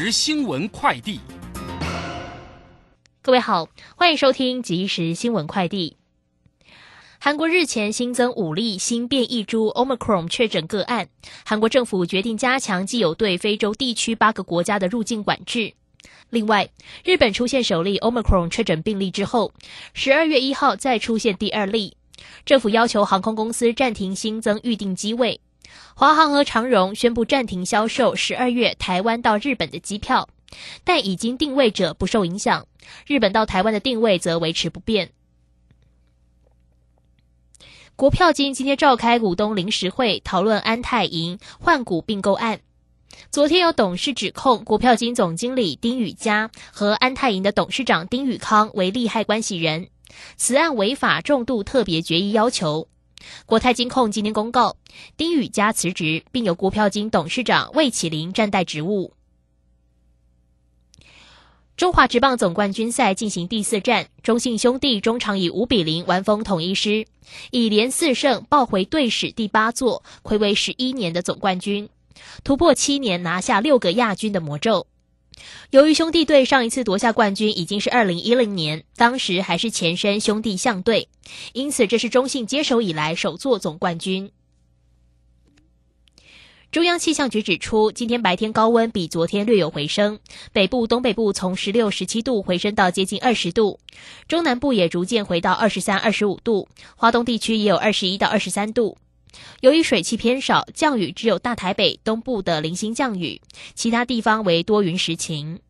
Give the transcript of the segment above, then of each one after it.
时新闻快递，各位好，欢迎收听即时新闻快递。韩国日前新增五例新变异株 Omicron 确诊个案，韩国政府决定加强既有对非洲地区八个国家的入境管制。另外，日本出现首例 Omicron 确诊病例之后，十二月一号再出现第二例，政府要求航空公司暂停新增预定机位。华航和长荣宣布暂停销售十二月台湾到日本的机票，但已经定位者不受影响。日本到台湾的定位则维持不变。国票金今天召开股东临时会，讨论安泰银换股并购案。昨天有董事指控国票金总经理丁宇嘉和安泰银的董事长丁宇康为利害关系人，此案违法重度特别决议要求。国泰金控今天公告，丁宇佳辞职，并由股票金董事长魏启林暂代职务。中华职棒总冠军赛进行第四战，中信兄弟中场以五比零完封统一师，以连四胜抱回队史第八座，暌违十一年的总冠军，突破七年拿下六个亚军的魔咒。由于兄弟队上一次夺下冠军已经是二零一零年，当时还是前身兄弟象队，因此这是中信接手以来首座总冠军。中央气象局指出，今天白天高温比昨天略有回升，北部、东北部从十六、十七度回升到接近二十度，中南部也逐渐回到二十三、二十五度，华东地区也有二十一到二十三度。由于水汽偏少，降雨只有大台北东部的零星降雨，其他地方为多云时晴。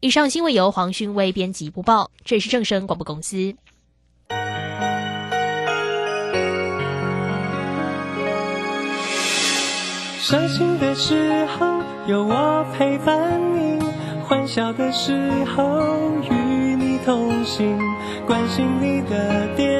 以上新闻由黄勋威编辑播报，这里是正声广播公司。伤心的时候有我陪伴你，欢笑的时候与你同行，关心你的点点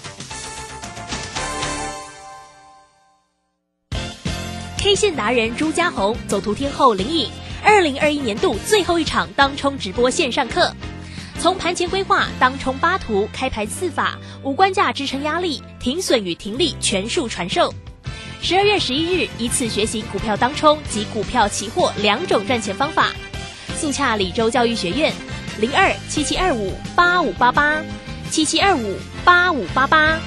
K 线达人朱家红走图天后林颖，二零二一年度最后一场当冲直播线上课，从盘前规划、当冲八图、开盘四法、无关价支撑压力、停损与停利全数传授。十二月十一日一次学习股票当冲及股票期货两种赚钱方法，速洽李州教育学院零二七七二五八五八八七七二五八五八八。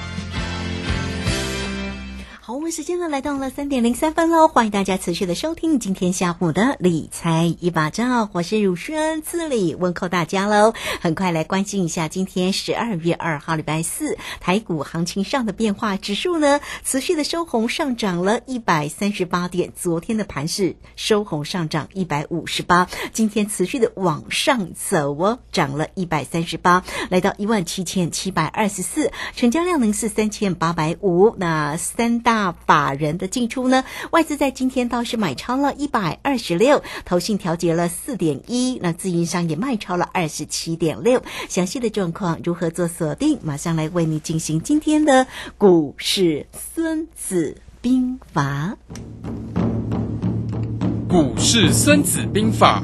好，我们时间呢来到了三点零三分喽，欢迎大家持续的收听今天下午的理财一把照，我是汝轩，这里问候大家喽。很快来关心一下今天十二月二号礼拜四台股行情上的变化，指数呢持续的收红上涨了一百三十八点，昨天的盘是收红上涨一百五十八，今天持续的往上走哦，涨了一百三十八，来到一万七千七百二十四，成交量呢是三千八百五，那三大。大法人的进出呢？外资在今天倒是买超了一百二十六，投信调节了四点一，那自营商也卖超了二十七点六。详细的状况如何做锁定？马上来为你进行今天的股市孙子兵法。股市孙子兵法。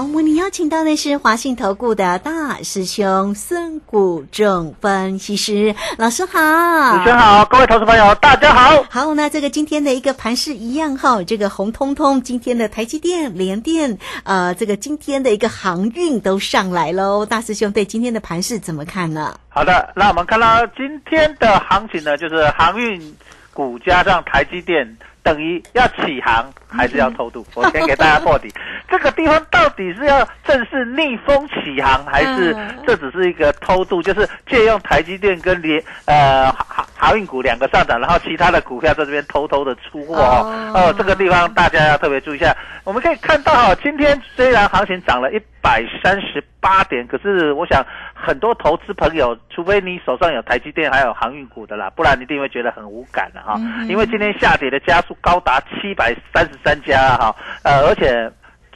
好，好，我们邀请到的是华信投顾的大师兄孙谷正分析师老师好，主持人好，各位投资朋友大家好。好，那这个今天的一个盘势一样哈，这个红彤彤，今天的台积电、联电，呃，这个今天的一个航运都上来喽。大师兄对今天的盘势怎么看呢？好的，那我们看到今天的行情呢，就是航运股加上台积电。等于要起航还是要偷渡？我先给大家破底，这个地方到底是要正式逆风起航，还是这只是一个偷渡？就是借用台积电跟联呃航航运股两个上涨，然后其他的股票在这边偷偷的出货哦。哦，这个地方大家要特别注意一下。我们可以看到哈，今天虽然行情涨了一百三十八点，可是我想很多投资朋友，除非你手上有台积电还有航运股的啦，不然你一定会觉得很无感的哈。因为今天下跌的加速高达七百三十三家哈，呃，而且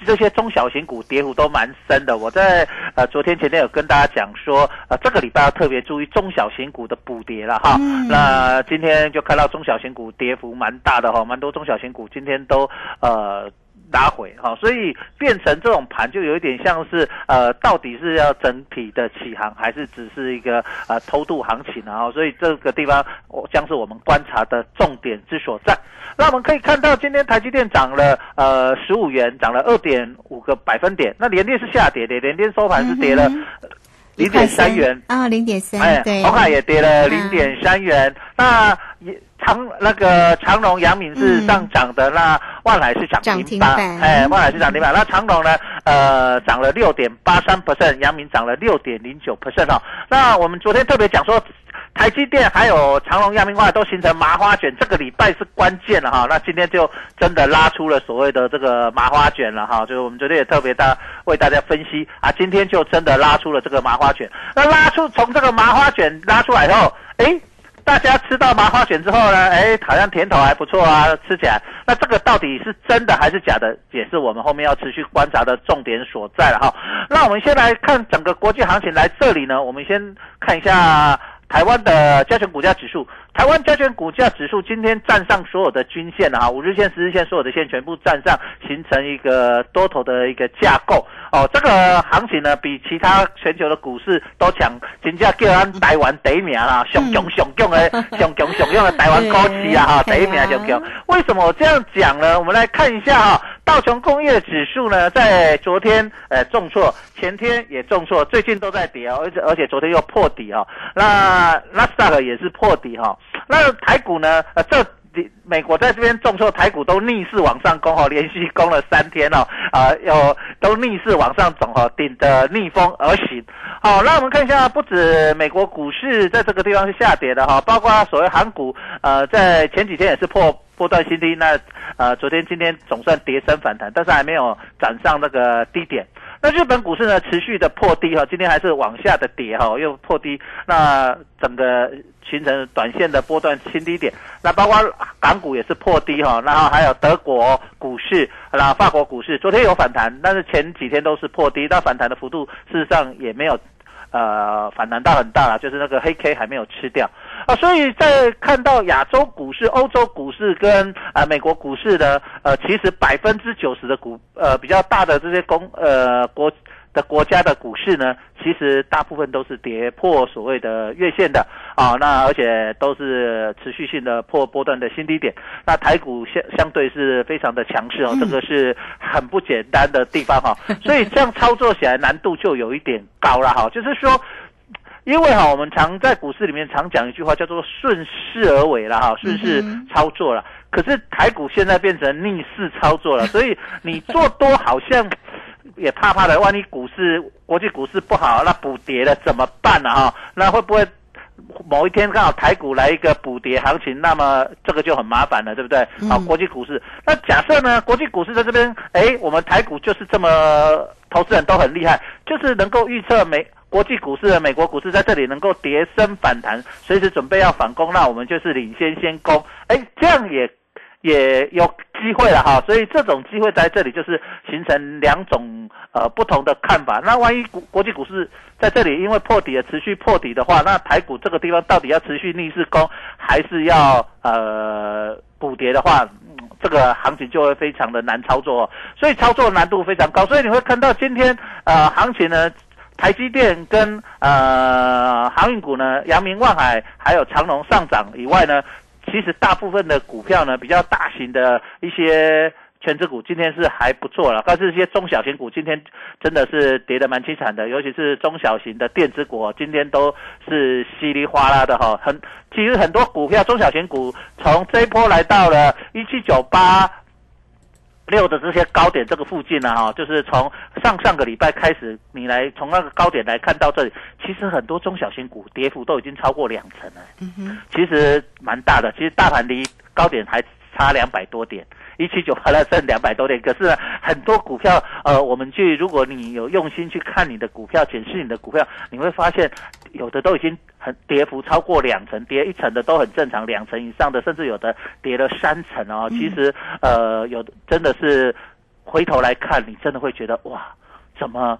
这些中小型股跌幅都蛮深的。我在呃昨天前天有跟大家讲说，呃这个礼拜要特别注意中小型股的补跌了哈。那今天就看到中小型股跌幅蛮大的哈，蛮多中小型股今天都呃。拉回哈，所以变成这种盘就有一点像是呃，到底是要整体的起航，还是只是一个呃偷渡行情啊？所以这个地方我将是我们观察的重点之所在。那我们可以看到，今天台积电涨了呃十五元，涨了二点五个百分点。那联电是下跌的，联电收盘是跌了零点三元啊，零点三，哎，红海也跌了零点三元。那也。长那个长隆、阳明是上涨的，那万海是涨停板，哎，万海是涨停板。那长隆呢？呃，涨了六点八三 percent，阳明涨了六点零九 percent 哦。那我们昨天特别讲说，台积电还有长隆、阳明、化都形成麻花卷，这个礼拜是关键了哈。那今天就真的拉出了所谓的这个麻花卷了哈。就是我们昨天也特别大为大家分析啊，今天就真的拉出了这个麻花卷。那拉出从这个麻花卷拉出来以后，哎。大家吃到麻花卷之后呢，哎，好像甜头还不错啊，吃起来。那这个到底是真的还是假的，也是我们后面要持续观察的重点所在了哈。那我们先来看整个国际行情，来这里呢，我们先看一下台湾的加权股价指数。台湾加权股价指数今天站上所有的均线了哈，五日线、十日线所有的线全部站上，形成一个多头的一个架构。哦，这个行情呢，比其他全球的股市都强，真正叫咱台湾第一名啦，上强上强的、上强上强的台湾高企啊哈，第一名上强。为什么我这样讲呢？我们来看一下哈，道琼工业指数呢，在昨天呃重挫，前天也重挫，最近都在跌哦，而且而且昨天又破底哦。那纳斯达克也是破底哈。那台股呢？呃，这。美国在这边重挫，台股都逆势往上攻哈，连续攻了三天哦，啊，有都逆势往上走哈，顶着逆风而行。好，那我们看一下，不止美国股市在这个地方是下跌的哈，包括所谓韩股，呃，在前几天也是破波段新低，那呃，昨天今天总算跌升反弹，但是还没有涨上那个低点。那日本股市呢，持续的破低哈，今天还是往下的跌哈，又破低，那整个形成短线的波段新低点。那包括港股也是破低哈，然后还有德国股市，然后法国股市，昨天有反弹，但是前几天都是破低，但反弹的幅度事实上也没有。呃，反弹到很大了，就是那个黑 K 还没有吃掉啊，所以在看到亚洲股市、欧洲股市跟啊美国股市的呃，其实百分之九十的股呃比较大的这些公呃国。的国家的股市呢，其实大部分都是跌破所谓的月线的啊，那而且都是持续性的破波段的新低点。那台股相相对是非常的强势哦，这个是很不简单的地方哈，所以这样操作起来难度就有一点高了哈。就是说，因为哈，我们常在股市里面常讲一句话叫做顺势而为了哈，顺势操作了。可是台股现在变成逆势操作了，所以你做多好像。也怕怕的，万一股市国际股市不好，那补跌了怎么办呢？哈，那会不会某一天刚好台股来一个补跌行情？那么这个就很麻烦了，对不对？好，国际股市，那假设呢？国际股市在这边，哎，我们台股就是这么投资人都很厉害，就是能够预测美国际股市的美国股市在这里能够跌升反弹，随时准备要反攻，那我们就是领先先攻，哎，这样也。也有机会了哈，所以这种机会在这里就是形成两种呃不同的看法。那万一国国际股市在这里因为破底而持续破底的话，那台股这个地方到底要持续逆势攻，还是要呃？补跌的话，这个行情就会非常的难操作，所以操作难度非常高。所以你会看到今天呃行情呢，台积电跟呃航运股呢，阳明、万海还有长隆上涨以外呢，其实大部分的股票呢，比较大型的一些。全指股今天是还不错了，但是一些中小型股今天真的是跌得蛮凄惨的，尤其是中小型的电子股，今天都是稀里哗啦的哈。很其实很多股票中小型股从这一波来到了一七九八六的这些高点这个附近呢哈，就是从上上个礼拜开始，你来从那个高点来看到这里，其实很多中小型股跌幅都已经超过两成了，嗯哼，其实蛮大的。其实大盘离高点还差两百多点。一七九八那，剩两百多点。可是很多股票，呃，我们去，如果你有用心去看你的股票，检视你的股票，你会发现，有的都已经很跌幅超过两成，跌一成的都很正常，两成以上的，甚至有的跌了三成哦。其实，呃，有的真的是回头来看，你真的会觉得哇，怎么？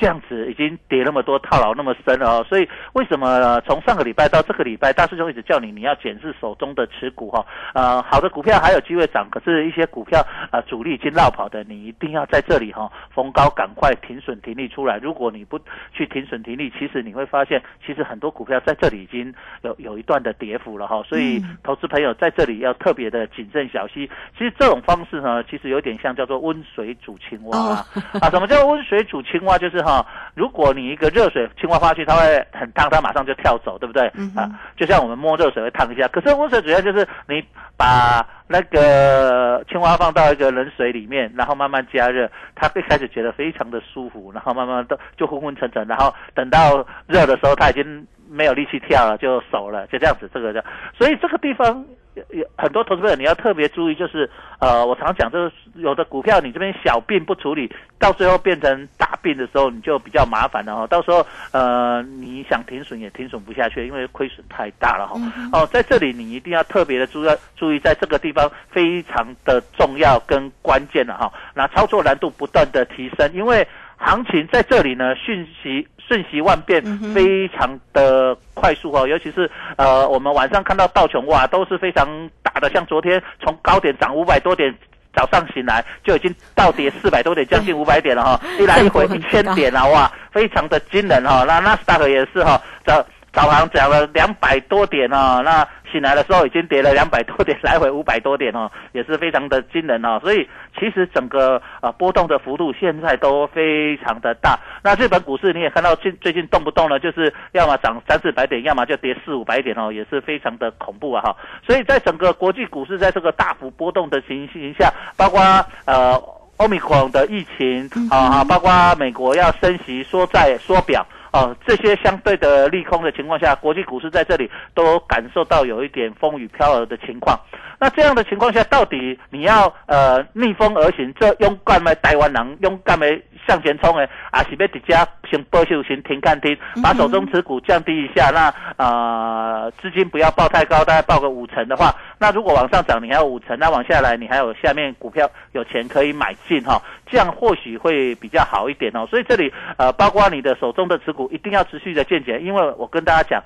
这样子已经跌那么多，套牢那么深了哦，所以为什么从上个礼拜到这个礼拜，大师兄一直叫你你要检视手中的持股哈？呃，好的股票还有机会涨，可是一些股票啊主力已经绕跑的，你一定要在这里哈逢高赶快停损停利出来。如果你不去停损停利，其实你会发现，其实很多股票在这里已经有有一段的跌幅了哈。所以投资朋友在这里要特别的谨慎小心。其实这种方式呢，其实有点像叫做温水煮青蛙啊。啊，什么叫温水煮青蛙？就是。啊，如果你一个热水青蛙放下去，它会很烫，它马上就跳走，对不对？啊，就像我们摸热水会烫一下。可是温水主要就是你把那个青蛙放到一个冷水里面，然后慢慢加热，它一开始觉得非常的舒服，然后慢慢的就昏昏沉沉，然后等到热的时候，它已经没有力气跳了，就熟了，就这样子。这个叫，所以这个地方。有很多投资者你要特别注意，就是呃，我常讲，就是有的股票你这边小病不处理，到最后变成大病的时候，你就比较麻烦了哈。到时候呃，你想停损也停损不下去，因为亏损太大了哈。哦，在这里你一定要特别的注意，注意在这个地方非常的重要跟关键了哈。那操作难度不断的提升，因为行情在这里呢，讯息。瞬息万变，非常的快速哦，尤其是呃，我们晚上看到道琼哇，都是非常大的，像昨天从高点涨五百多点，早上醒来就已经倒跌四百多点，将近五百点了哈，一来一回 一千点了哇，非常的惊人哈。那纳斯达克也是哈，早早盘涨了两百多点哦，那。醒来的时候已经跌了两百多点，来回五百多点哦，也是非常的惊人哦。所以其实整个呃波动的幅度现在都非常的大。那日本股市你也看到最最近动不动呢，就是要么涨三四百点，要么就跌四五百点哦，也是非常的恐怖啊哈。所以在整个国际股市在这个大幅波动的情形下，包括呃欧米克的疫情啊，包括美国要升息缩债缩表。哦，这些相对的利空的情况下，国际股市在这里都感受到有一点风雨飘摇的情况。那这样的情况下，到底你要呃逆风而行，这勇敢的台湾人，勇敢的向前冲的，还是要直接先波秀，先停看停，把手中持股降低一下。那呃资金不要报太高，大概报个五成的话，那如果往上涨，你还有五成；那往下来，你还有下面股票有钱可以买进哈，这样或许会比较好一点哦。所以这里呃，包括你的手中的持股，一定要持续的健减，因为我跟大家讲，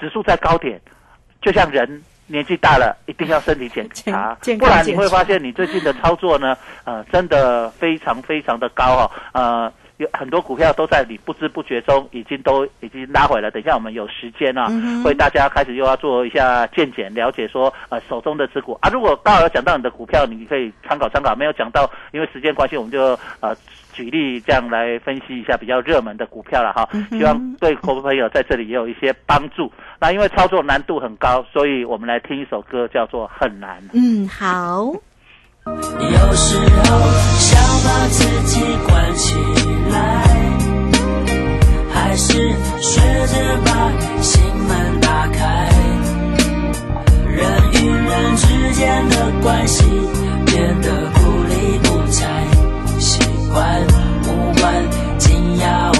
指数在高点，就像人。年纪大了，一定要身体检查，不然你会发现你最近的操作呢，呃，真的非常非常的高哦，呃，有很多股票都在你不知不觉中已经都已经拉回了。等一下我们有时间啊，为大家开始又要做一下见解，了解说呃手中的持股啊，如果刚好有讲到你的股票，你可以参考参考；没有讲到，因为时间关系，我们就呃。举例这样来分析一下比较热门的股票了哈，希望对各位朋友在这里也有一些帮助。那因为操作难度很高，所以我们来听一首歌，叫做《很难》。嗯，好。有时候想把自己关起来，还是学着把心门打开，人与人之间的关系变得不理不睬。习惯无关紧要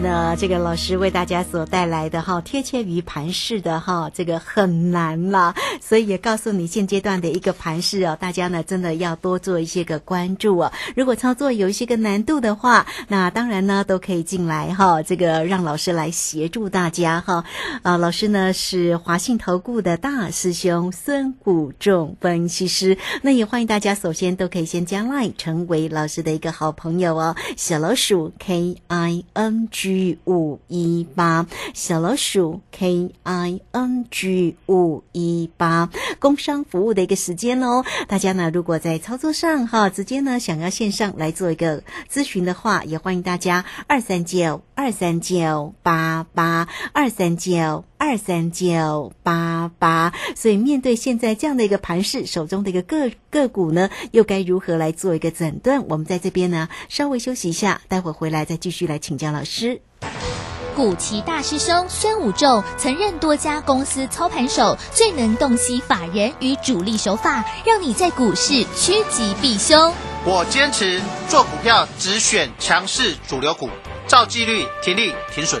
那，这个老师为大家所带来的哈，贴切于盘市的哈，这个很难啦，所以也告诉你现阶段的一个盘市哦，大家呢真的要多做一些个关注哦。如果操作有一些个难度的话，那当然呢都可以进来哈，这个让老师来协助大家哈。啊，老师呢是华信投顾的大师兄孙谷仲分析师，那也欢迎大家首先都可以先加 line 成为老师的一个好朋友哦，小老鼠 K I N G G 五一八，小老鼠 K I N G 五一八，工商服务的一个时间哦。大家呢，如果在操作上哈，直接呢想要线上来做一个咨询的话，也欢迎大家二三九二三九八八二三九二三九八八。所以面对现在这样的一个盘势，手中的一个个个股呢，又该如何来做一个诊断？我们在这边呢稍微休息一下，待会回来再继续来请教老师。古奇大师兄孙武仲曾任多家公司操盘手，最能洞悉法人与主力手法，让你在股市趋吉避凶。我坚持做股票只选强势主流股，照纪律停利停损。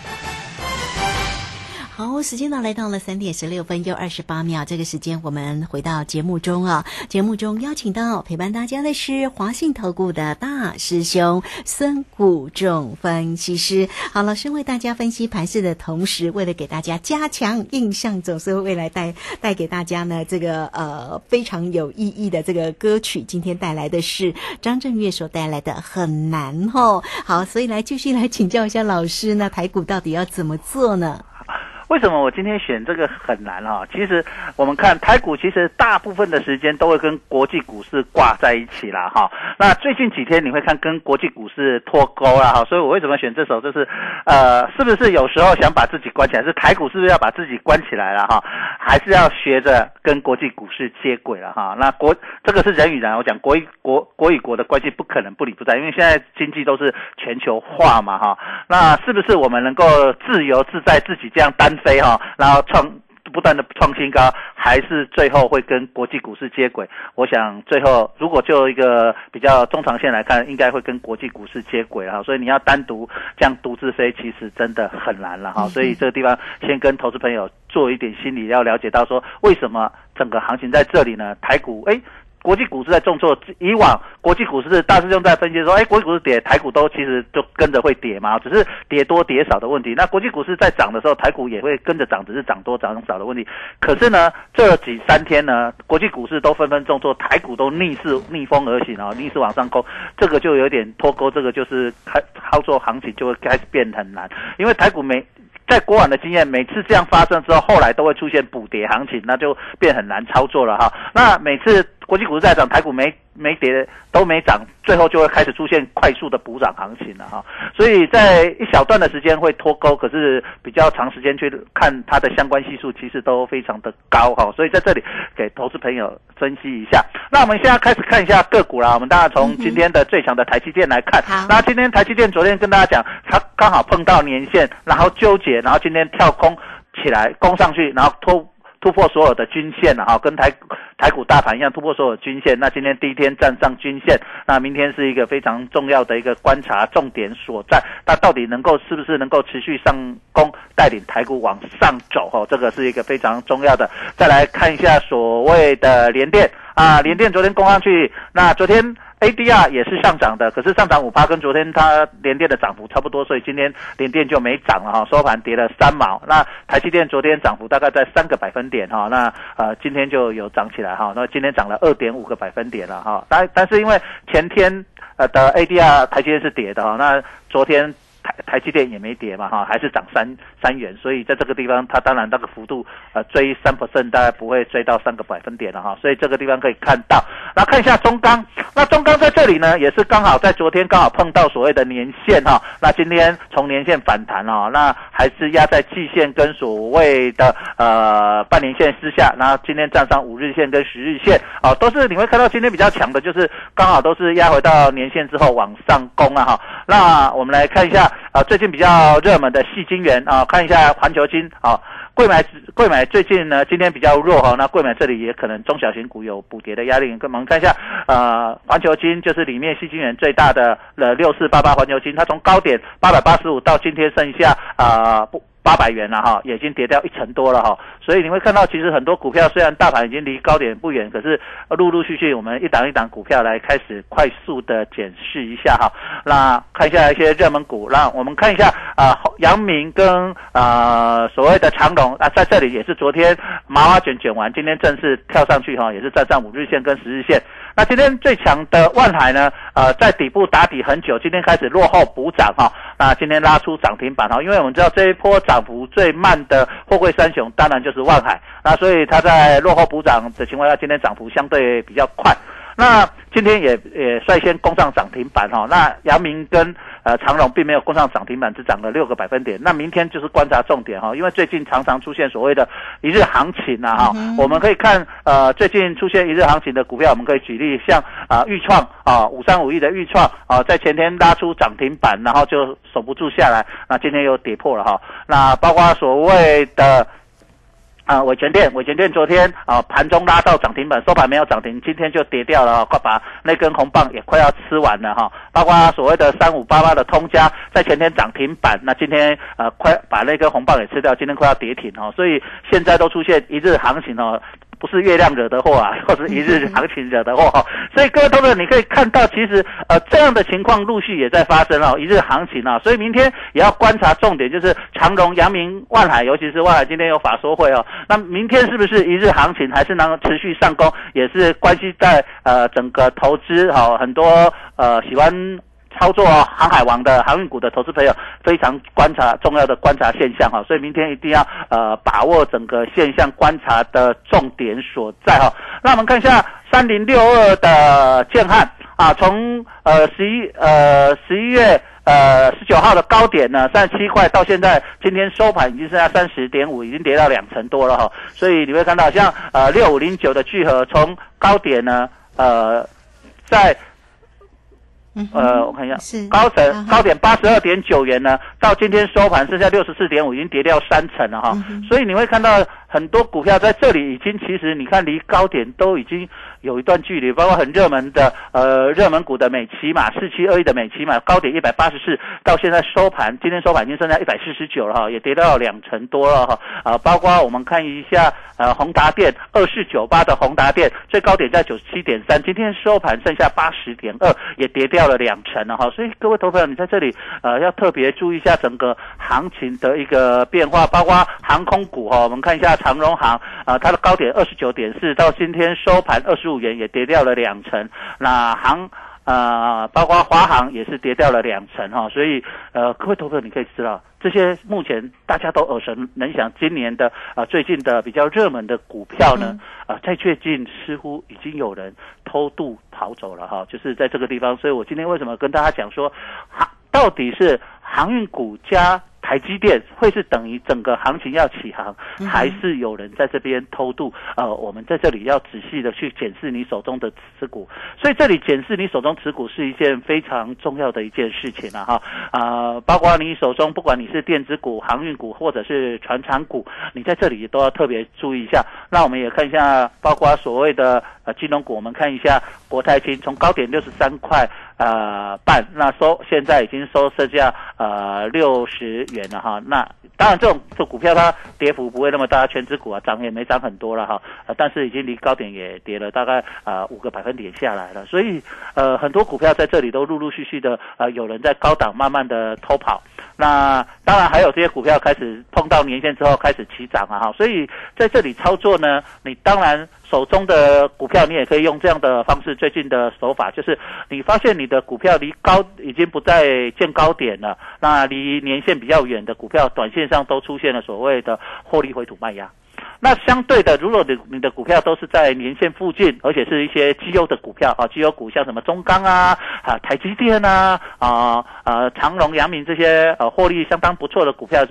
好，时间呢来到了三点十六分又二十八秒。这个时间我们回到节目中啊，节目中邀请到陪伴大家的是华信投顾的大师兄孙谷仲分析师。好，老师为大家分析盘势的同时，为了给大家加强印象，总是未来带带给大家呢这个呃非常有意义的这个歌曲。今天带来的是张震岳所带来的很难哦。好，所以来继续来请教一下老师，那台股到底要怎么做呢？为什么我今天选这个很难哈？其实我们看台股，其实大部分的时间都会跟国际股市挂在一起了哈。那最近几天你会看跟国际股市脱钩了哈，所以我为什么选这首？就是呃，是不是有时候想把自己关起来？是台股是不是要把自己关起来了哈？还是要学着跟国际股市接轨了哈？那国这个是人与人，我讲国与国国与国的关系不可能不理不在，因为现在经济都是全球化嘛哈。那是不是我们能够自由自在自己这样单？飞哈，然后创不断的创新高，还是最后会跟国际股市接轨？我想最后如果就一个比较中长线来看，应该会跟国际股市接轨哈。所以你要单独这样独自飞，其实真的很难了哈。所以这个地方先跟投资朋友做一点心理，要了解到说为什么整个行情在这里呢？台股哎。国际股市在重挫，以往国际股市大师兄在分析说，哎，国际股市跌，台股都其实就跟着会跌嘛，只是跌多跌少的问题。那国际股市在涨的时候，台股也会跟着涨，只是涨多涨少的问题。可是呢，这几三天呢，国际股市都纷纷重挫，台股都逆势逆风而行啊，逆势往上攻，这个就有点脱钩，这个就是开操作行情就会开始变很难，因为台股没。在过往的经验，每次这样发生之后，后来都会出现补跌行情，那就变很难操作了哈。那每次国际股市在涨，台股没没跌都没涨，最后就会开始出现快速的补涨行情了哈。所以在一小段的时间会脱钩，可是比较长时间去看它的相关系数，其实都非常的高哈。所以在这里给投资朋友分析一下。那我们现在开始看一下个股啦。我们大家从今天的最强的台积电来看。那今天台积电昨天跟大家讲，它刚好碰到年线，然后纠结。然后今天跳空起来，攻上去，然后突突破所有的均线了哈，跟台台股大盘一样突破所有均线。那今天第一天站上均线，那明天是一个非常重要的一个观察重点所在。它到底能够是不是能够持续上攻，带领台股往上走？哈，这个是一个非常重要的。再来看一下所谓的联电啊，联电昨天攻上去，那昨天。ADR 也是上涨的，可是上涨五趴，跟昨天它连电的涨幅差不多，所以今天连电就没涨了哈，收盘跌了三毛。那台积电昨天涨幅大概在三个百分点哈，那呃今天就有涨起来哈，那今天涨了二点五个百分点了哈。但但是因为前天呃的 ADR 台积电是跌的哈，那昨天。台台积电也没跌嘛哈，还是涨三三元，所以在这个地方它当然那个幅度呃追三 percent 大概不会追到三个百分点了哈，所以这个地方可以看到。那看一下中钢，那中钢在这里呢也是刚好在昨天刚好碰到所谓的年线哈，那今天从年线反弹哦，那还是压在季线跟所谓的呃半年线之下，然后今天站上五日线跟十日线啊，都是你会看到今天比较强的，就是刚好都是压回到年线之后往上攻了哈。那我们来看一下啊，最近比较热门的细金元啊，看一下环球金啊。贵买贵买最近呢，今天比较弱哈，那贵买这里也可能中小型股有补跌的压力。跟我们看一下，啊，环球金就是里面细金元最大的了六四八八环球金，它从高点八百八十五到今天剩下啊不。八百元了哈，已经跌掉一成多了哈，所以你会看到，其实很多股票虽然大盘已经离高点不远，可是陆陆续续我们一档一档股票来开始快速的检视一下哈。那看一下一些热门股，那我们看一下啊，阳明跟啊所谓的长隆啊，在这里也是昨天麻花卷卷完，今天正式跳上去哈，也是站上五日线跟十日线。那今天最强的万海呢？呃，在底部打底很久，今天开始落后补涨哈。那今天拉出涨停板哈，因为我们知道这一波涨幅最慢的货柜三雄，当然就是万海。那所以它在落后补涨的情况下，今天涨幅相对比较快。那今天也也率先攻上涨停板哈。那阳明跟呃，长荣并没有攻上涨停板，只涨了六个百分点。那明天就是观察重点哈，因为最近常常出现所谓的一日行情呐哈。我们可以看呃，最近出现一日行情的股票，我们可以举例像啊，豫创啊，五三五亿的豫创啊，在前天拉出涨停板，然后就守不住下来，那今天又跌破了哈。那包括所谓的。啊，伟全店，伟全店昨天啊盘中拉到涨停板，收盘没有涨停，今天就跌掉了，快把那根红棒也快要吃完了哈。包括所谓的三五八八的通家，在前天涨停板，那今天呃快把那根红棒也吃掉，今天快要跌停哦，所以现在都出现一日行情哦。不是月亮惹的祸啊，或者一日行情惹的祸哈，所以各位同学，你可以看到，其实呃这样的情况陆续也在发生哦，一日行情啊，所以明天也要观察重点，就是长荣、阳明、万海，尤其是万海今天有法说会哦，那明天是不是一日行情，还是能持续上攻，也是关系在呃整个投资哈，很多呃喜欢。操作航海王的航运股的投资朋友非常观察重要的观察现象哈，所以明天一定要呃把握整个现象观察的重点所在哈。那我们看一下三零六二的建汉啊，从呃十一呃十一月呃十九号的高点呢三十七块，到现在今天收盘已经剩下三十点五，已经跌到两成多了哈。所以你会看到像呃六五零九的聚合从高点呢呃在。呃，我看一下，是高层高点八十二点九元呢，到今天收盘剩下六十四点五，已经跌掉三成了哈。所以你会看到很多股票在这里已经，其实你看离高点都已经。有一段距离，包括很热门的呃热门股的美骑马四七二一的美骑马高点一百八十四，到现在收盘，今天收盘已经剩下一百四十九了哈，也跌到两成多了哈啊，包括我们看一下呃宏达电二四九八的宏达电最高点在九十七点三，今天收盘剩下八十点二，也跌掉了两成了哈，所以各位投票你在这里呃要特别注意一下整个行情的一个变化，包括航空股哈，我们看一下长荣航啊，它的高点二十九点四，到今天收盘二十。元也跌掉了两成，那航呃，包括华航也是跌掉了两成哈，所以呃，各位投资者你可以知道，这些目前大家都耳熟能详，今年的啊最近的比较热门的股票呢，啊在最近似乎已经有人偷渡逃走了哈，就是在这个地方，所以我今天为什么跟大家讲说，航到底是航运股加。台积电会是等于整个行情要起航，还是有人在这边偷渡？呃，我们在这里要仔细的去检视你手中的持股，所以这里检视你手中持股是一件非常重要的一件事情了哈。啊，包括你手中不管你是电子股、航运股或者是船产股，你在这里都要特别注意一下。那我们也看一下，包括所谓的呃金融股，我们看一下国泰金从高点六十三块。呃，半那收现在已经收市价呃六十元了哈。那当然这种这股票它跌幅不会那么大，全指股啊涨也没涨很多了哈。呃，但是已经离高点也跌了大概呃五个百分点下来了。所以呃很多股票在这里都陆陆续续的呃有人在高档慢慢的偷跑。那当然还有这些股票开始碰到年线之后开始起涨啊哈。所以在这里操作呢，你当然。手中的股票，你也可以用这样的方式。最近的手法就是，你发现你的股票离高已经不再见高点了，那离年线比较远的股票，短线上都出现了所谓的获利回吐卖压。那相对的，如果你你的股票都是在年线附近，而且是一些绩优的股票啊，绩优股像什么中钢啊、啊台积电啊、啊呃长隆、阳明这些呃获利相当不错的股票。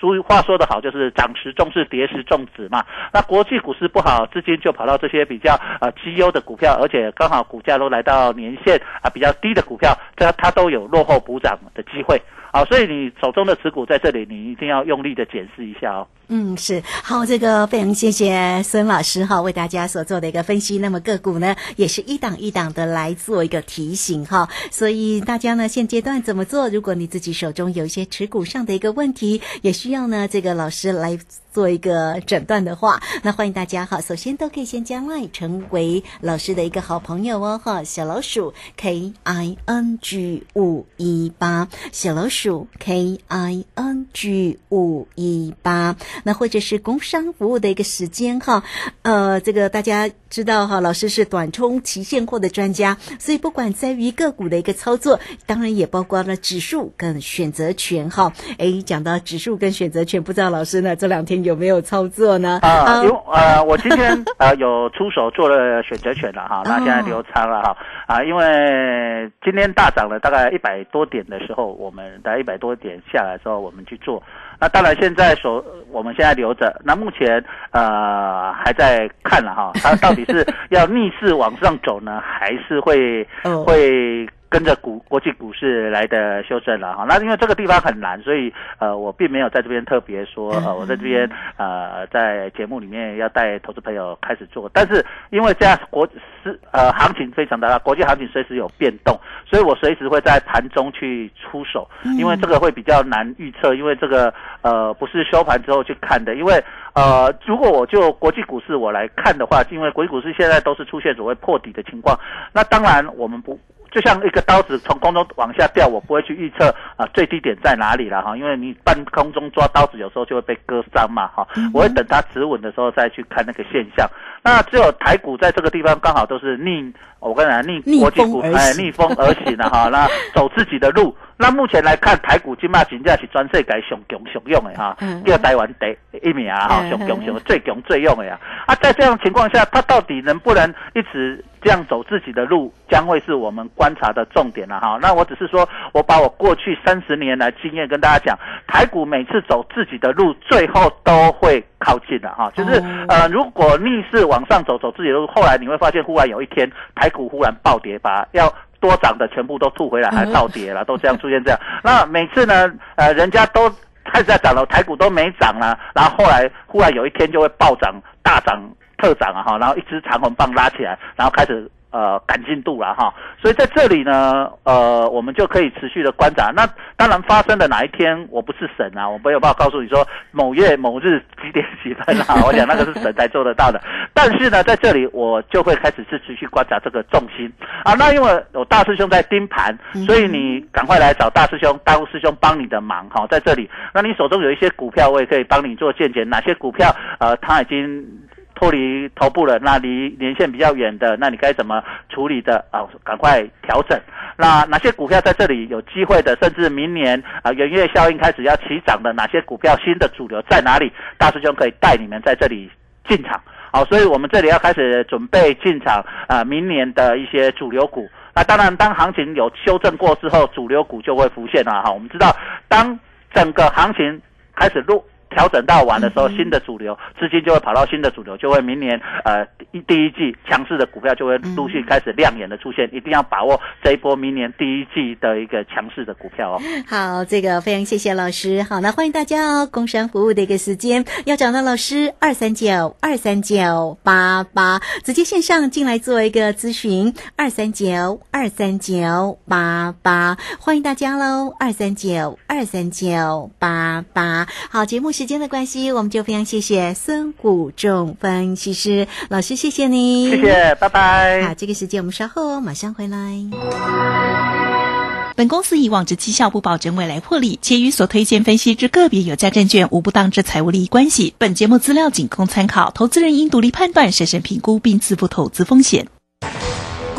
俗话说得好，就是涨时重视，跌时重子嘛。那国际股市不好，资金就跑到这些比较呃绩优的股票，而且刚好股价都来到年线啊比较低的股票，它它都有落后补涨的机会。好，所以你手中的持股在这里，你一定要用力的检视一下哦。嗯，是好，这个非常谢谢孙老师哈，为大家所做的一个分析。那么个股呢，也是一档一档的来做一个提醒哈。所以大家呢，现阶段怎么做？如果你自己手中有一些持股上的一个问题，也需要呢这个老师来做一个诊断的话，那欢迎大家哈。首先都可以先加麦成为老师的一个好朋友哦哈。小老鼠 K I N G 五一八，小老鼠 K I N G 五一八。那或者是工商服务的一个时间哈，呃，这个大家知道哈，老师是短冲期现货的专家，所以不管在于个股的一个操作，当然也包括了指数跟选择权哈。哎，讲到指数跟选择权，不知道老师呢这两天有没有操作呢？啊，因呃，我今天 呃有出手做了选择权了哈，那现在留仓了哈啊，因为今天大涨了大概一百多点的时候，我们在一百多点下来之后，我们去做。那当然，现在所我们现在留着。那目前呃还在看了哈，它到底是 要逆势往上走呢，还是会会？跟着股国际股市来的修正了哈，那因为这个地方很难，所以呃我并没有在这边特别说呃我在这边呃在节目里面要带投资朋友开始做，但是因为这样国是呃行情非常的大，国际行情随时有变动，所以我随时会在盘中去出手，因为这个会比较难预测，因为这个呃不是收盘之后去看的，因为呃如果我就国际股市我来看的话，因为国际股市现在都是出现所谓破底的情况，那当然我们不。就像一个刀子从空中往下掉，我不会去预测啊最低点在哪里了哈，因为你半空中抓刀子，有时候就会被割伤嘛哈。我会等它止稳的时候再去看那个现象。那只有台股在这个地方刚好都是逆，我跟你讲逆国际股哎逆风而行了哈，那走自己的路。那目前来看，台股今嘛真正是全世界上强上用的哈，叫台湾第一名啊哈，上强上最强最用的呀。啊，在这样情况下，它到底能不能一直这样走自己的路，将会是我们观察的重点了哈。那我只是说我把我过去三十年来经验跟大家讲，台股每次走自己的路，最后都会靠近的哈。就是呃，如果逆势往上走，走自己的路，后来你会发现，忽然有一天台股忽然暴跌，把要。多涨的全部都吐回来，还倒跌了，都这样出现这样。那每次呢，呃，人家都开始在涨了，台股都没涨了，然后后来忽然有一天就会暴涨、大涨、特涨啊哈，然后一支长红棒拉起来，然后开始。呃，赶进度了哈，所以在这里呢，呃，我们就可以持续的观察。那当然发生的哪一天，我不是神啊，我没有办法告诉你说某月某日几点几分啊。我想那个是神才做得到的。但是呢，在这里我就会开始是持续观察这个重心啊。那因为有大师兄在盯盘，所以你赶快来找大师兄、大师兄帮你的忙哈。在这里，那你手中有一些股票，我也可以帮你做见解。哪些股票呃，他已经。脱离头部了，那离年线比较远的，那你该怎么处理的啊？赶快调整。那哪些股票在这里有机会的？甚至明年啊，元月效应开始要起涨的，哪些股票新的主流在哪里？大师兄可以带你们在这里进场。好，所以我们这里要开始准备进场啊，明年的一些主流股。那当然，当行情有修正过之后，主流股就会浮现了哈。我们知道，当整个行情开始落。调整到完的时候，新的主流资金就会跑到新的主流，就会明年呃一第一季强势的股票就会陆续开始亮眼的出现，一定要把握这一波明年第一季的一个强势的股票哦。好，这个非常谢谢老师。好，那欢迎大家哦，工商服务的一个时间要找到老师二三九二三九八八，直接线上进来做一个咨询二三九二三九八八，欢迎大家喽，二三九二三九八八。好，节目。时间的关系，我们就非常谢谢孙谷仲分析师老师，谢谢你，谢谢，拜拜。好，这个时间我们稍后哦马上回来。本公司以往之绩效不保证未来获利，且与所推荐分析之个别有价证券无不当之财务利益关系。本节目资料仅供参考，投资人应独立判断、审慎评估并自负投资风险。